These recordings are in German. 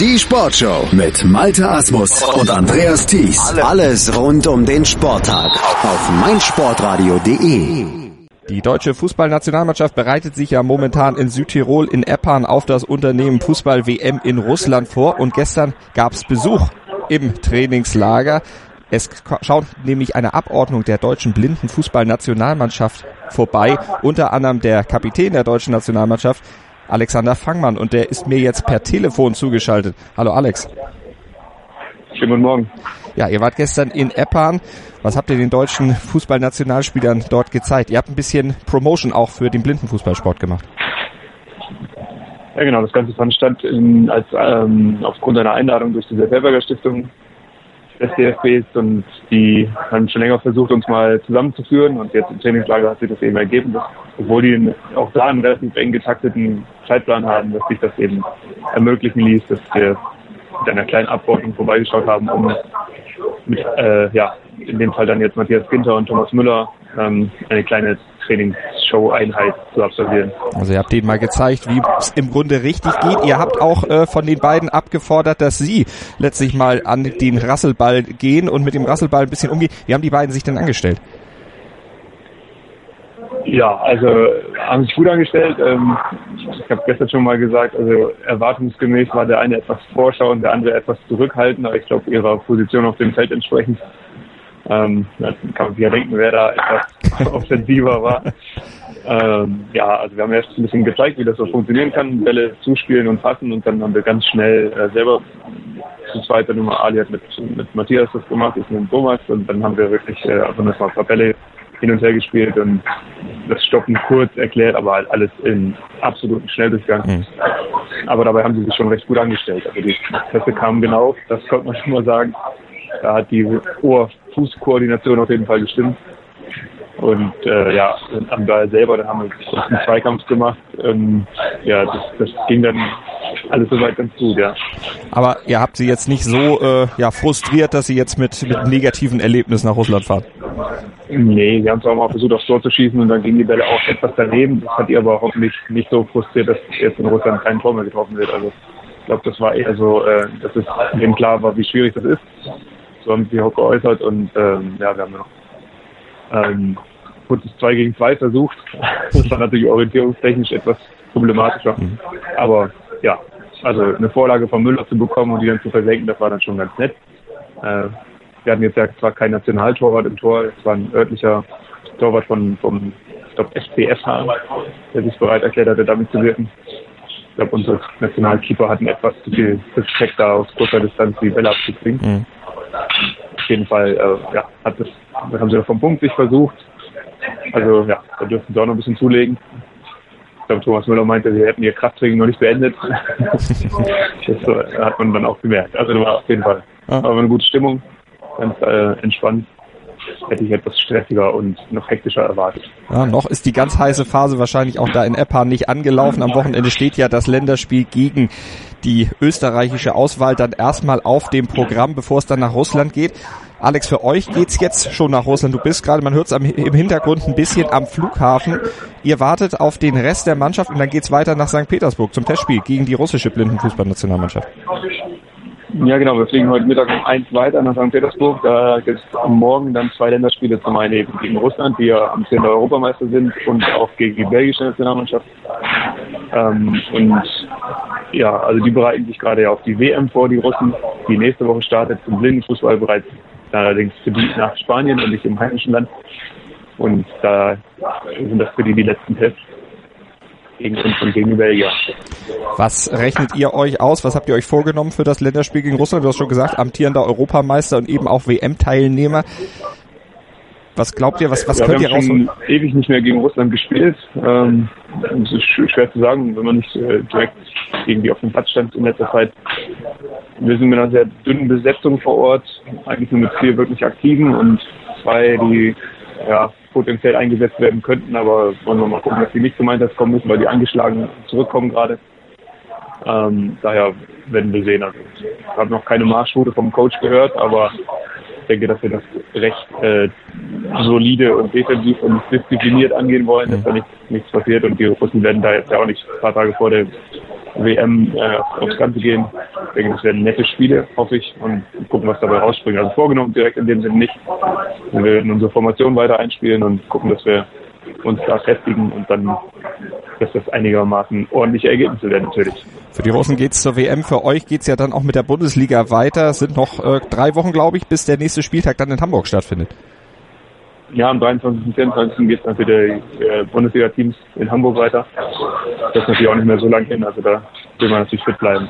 Die Sportshow mit Malte Asmus und Andreas Thies. Alles rund um den Sporttag auf meinsportradio.de. Die deutsche Fußballnationalmannschaft bereitet sich ja momentan in Südtirol in Eppan auf das Unternehmen Fußball WM in Russland vor und gestern gab es Besuch im Trainingslager. Es schaut nämlich eine Abordnung der deutschen blinden Fußballnationalmannschaft vorbei, unter anderem der Kapitän der deutschen Nationalmannschaft, Alexander Fangmann, und der ist mir jetzt per Telefon zugeschaltet. Hallo Alex. Schönen guten Morgen. Ja, ihr wart gestern in Eppan. Was habt ihr den deutschen Fußballnationalspielern dort gezeigt? Ihr habt ein bisschen Promotion auch für den Blindenfußballsport gemacht. Ja, genau. Das Ganze fand statt in, als ähm, aufgrund einer Einladung durch die Selberger Stiftung des und die haben schon länger versucht, uns mal zusammenzuführen und jetzt im Trainingslager hat sich das eben ergeben, dass, obwohl die auch da einen relativ eng getakteten Zeitplan haben, dass sich das eben ermöglichen ließ, dass wir mit einer kleinen Abordnung vorbeigeschaut haben, um mit, äh, ja, in dem Fall dann jetzt Matthias Ginter und Thomas Müller ähm, eine kleine Trainingsshow-Einheit zu absolvieren. Also ihr habt denen mal gezeigt, wie es im Grunde richtig geht. Ihr habt auch äh, von den beiden abgefordert, dass sie letztlich mal an den Rasselball gehen und mit dem Rasselball ein bisschen umgehen. Wie haben die beiden sich denn angestellt? Ja, also haben sich gut angestellt. Ähm, ich habe gestern schon mal gesagt, also erwartungsgemäß war der eine etwas vorschau und der andere etwas zurückhaltend, aber ich glaube ihrer Position auf dem Feld entsprechend ähm, dann kann man sich ja denken, wer da etwas offensiver war. Ähm, ja, also wir haben erst ein bisschen gezeigt, wie das so funktionieren kann, Bälle zuspielen und fassen und dann haben wir ganz schnell äh, selber zu zweiter Nummer Ali hat mit, mit Matthias das gemacht, ich mit Thomas und dann haben wir wirklich äh, also ein paar Bälle hin und her gespielt und das Stoppen kurz erklärt, aber halt alles in absoluten Schnelldurchgang. Mhm. Aber dabei haben sie sich schon recht gut angestellt. Also die Pässe kamen genau, das konnte man schon mal sagen. Da hat die Ohr-Fuß-Koordination auf jeden Fall gestimmt. Und äh, ja, am Ball selber, dann haben wir einen Zweikampf gemacht. Ähm, ja, das, das ging dann alles soweit ganz gut, ja. Aber ihr habt sie jetzt nicht so äh, ja, frustriert, dass sie jetzt mit, mit negativen Erlebnissen nach Russland fahren? Nee, sie haben es auch mal versucht, aufs Tor zu schießen und dann gingen die Bälle auch etwas daneben. Das hat ihr aber hoffentlich nicht so frustriert, dass jetzt in Russland kein Tor mehr getroffen wird. Also ich glaube, das war eher so, äh, dass es denen klar war, wie schwierig das ist. So haben sie auch geäußert und ähm, ja, wir haben noch ähm, kurzes 2 gegen 2 versucht. Das war natürlich orientierungstechnisch etwas problematischer. Mhm. Aber ja, also eine Vorlage von Müller zu bekommen und die dann zu versenken, das war dann schon ganz nett. Äh, wir hatten jetzt ja zwar kein Nationaltorwart im Tor, es war ein örtlicher Torwart von, vom ich glaube, SPFH, der sich bereit erklärt hatte, damit zu wirken. Ich glaube, unsere Nationalkeeper hatten etwas zu viel Respekt da aus kurzer Distanz die Bälle abzukriegen. Mhm. Auf jeden Fall, äh, ja, hat das, haben sie vom Punkt sich versucht. Also ja, da dürften sie auch noch ein bisschen zulegen. Ich glaube, Thomas Müller meinte, sie hätten ihr Krafttraining noch nicht beendet. das äh, hat man dann auch gemerkt. Also war auf jeden Fall aber eine gute Stimmung, ganz äh, entspannt hätte ich etwas stressiger und noch hektischer erwartet. Ja, noch ist die ganz heiße Phase wahrscheinlich auch da in Eppan nicht angelaufen. Am Wochenende steht ja das Länderspiel gegen die österreichische Auswahl dann erstmal auf dem Programm, bevor es dann nach Russland geht. Alex, für euch geht's jetzt schon nach Russland. Du bist gerade, man hört es im Hintergrund ein bisschen am Flughafen. Ihr wartet auf den Rest der Mannschaft und dann geht's weiter nach St. Petersburg zum Testspiel gegen die russische Blindenfußballnationalmannschaft. Ja, genau. Wir fliegen heute Mittag um eins weiter nach St. Petersburg. Da gibt es am Morgen dann zwei Länderspiele. Zum einen eben gegen Russland, die ja am 10. Europameister sind, und auch gegen die belgische Nationalmannschaft. Ähm, und ja, also die bereiten sich gerade ja auf die WM vor, die Russen. Die nächste Woche startet zum Blindenfußball bereits allerdings für die nach Spanien und nicht im heimischen Land. Und da sind das für die die letzten Tests gegen uns und gegen Belgier. Was rechnet ihr euch aus? Was habt ihr euch vorgenommen für das Länderspiel gegen Russland? Du hast schon gesagt, amtierender Europameister und eben auch WM-Teilnehmer. Was glaubt ihr, was, was ja, könnt ihr rausholen? Wir haben ewig nicht mehr gegen Russland gespielt. Ähm, es ist schwer zu sagen, wenn man nicht äh, direkt irgendwie auf dem Platz stand in letzter Zeit. Wir sind mit einer sehr dünnen Besetzung vor Ort, eigentlich nur mit vier wirklich Aktiven und zwei, die ja, potenziell eingesetzt werden könnten, aber wollen wir mal gucken, dass die nicht zum Einsatz kommen müssen, weil die angeschlagen zurückkommen gerade. Ähm, daher werden wir sehen. Also, ich habe noch keine Marschroute vom Coach gehört, aber ich denke, dass wir das recht äh, solide und defensiv und diszipliniert angehen wollen, dass da nichts, nichts passiert und die Russen werden da jetzt ja auch nicht ein paar Tage vor der WM äh, aufs Ganze gehen. Ich denke, das werden nette Spiele, hoffe ich, und gucken, was dabei rausspringt. Also vorgenommen direkt in dem Sinne nicht. Wir werden unsere Formation weiter einspielen und gucken, dass wir uns da festigen und dann, dass das einigermaßen ordentliche Ergebnisse werden natürlich. Für die Russen geht's zur WM, für euch geht's ja dann auch mit der Bundesliga weiter. Es sind noch äh, drei Wochen, glaube ich, bis der nächste Spieltag dann in Hamburg stattfindet. Ja, am 23. und 24. geht es dann für die äh, Bundesliga-Teams in Hamburg weiter. Das ist natürlich auch nicht mehr so lange hin, also da will man natürlich fit bleiben.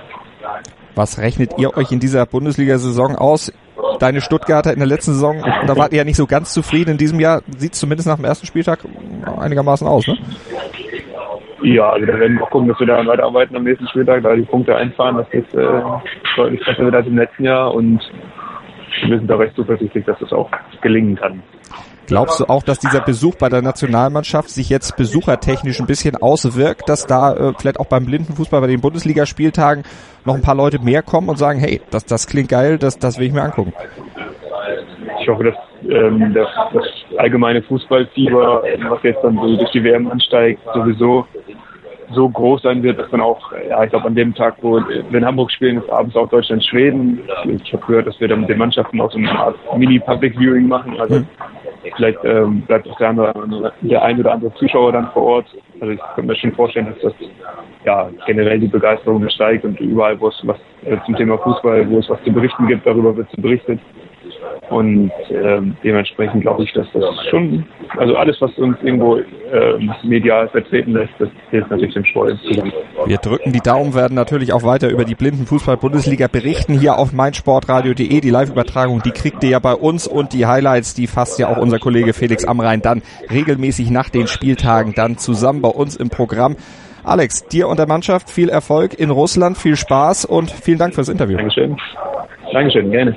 Was rechnet ihr euch in dieser Bundesliga-Saison aus? Deine Stuttgarter in der letzten Saison, da wart ihr ja nicht so ganz zufrieden. In diesem Jahr sieht zumindest nach dem ersten Spieltag einigermaßen aus, ne? Ja, also da werden wir auch gucken, dass wir daran weiterarbeiten am nächsten Spieltag, da die Punkte einfahren. Das ist äh, deutlich besser wird als im letzten Jahr und wir sind da recht zuversichtlich, dass das auch gelingen kann. Glaubst du auch, dass dieser Besuch bei der Nationalmannschaft sich jetzt besuchertechnisch ein bisschen auswirkt, dass da äh, vielleicht auch beim Blindenfußball bei den Bundesligaspieltagen noch ein paar Leute mehr kommen und sagen, hey, das, das klingt geil, das, das will ich mir angucken? Ich hoffe, dass ähm, das, das allgemeine Fußballfieber, was jetzt dann so durch die WM ansteigt, sowieso so groß sein wird, dass dann auch, ja, ich glaube, an dem Tag, wo wir in Hamburg spielen, ist abends auch Deutschland-Schweden. Ich habe gehört, dass wir dann mit den Mannschaften auch so eine Art Mini-Public-Viewing machen. Also mhm. Vielleicht ähm, bleibt auch der, andere, der ein oder andere Zuschauer dann vor Ort. Also ich kann mir schon vorstellen, dass das ja generell die Begeisterung steigt und überall, wo es was äh, zum Thema Fußball, wo es was zu berichten gibt, darüber wird berichtet. Und ähm, dementsprechend glaube ich, dass das schon, also alles, was uns irgendwo ähm, medial vertreten lässt, das hilft natürlich dem Sport insgesamt. Wir drücken die Daumen, werden natürlich auch weiter über die Blindenfußball-Bundesliga berichten, hier auf meinsportradio.de. Die Live-Übertragung, die kriegt ihr ja bei uns und die Highlights, die fasst ja auch unser Kollege Felix Amrein dann regelmäßig nach den Spieltagen dann zusammen bei uns im Programm. Alex, dir und der Mannschaft viel Erfolg in Russland, viel Spaß und vielen Dank fürs Interview. Dankeschön. Dankeschön, gerne.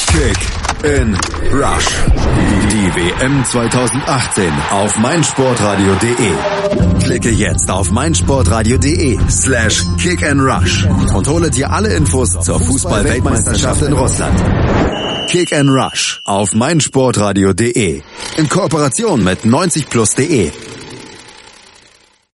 Kick in Rush. Die WM 2018 auf meinsportradio.de. Klicke jetzt auf meinsportradio.de slash kick and rush und hole dir alle Infos zur Fußball-Weltmeisterschaft in Russland. Kick and Rush auf meinsportradio.de. In Kooperation mit 90plus.de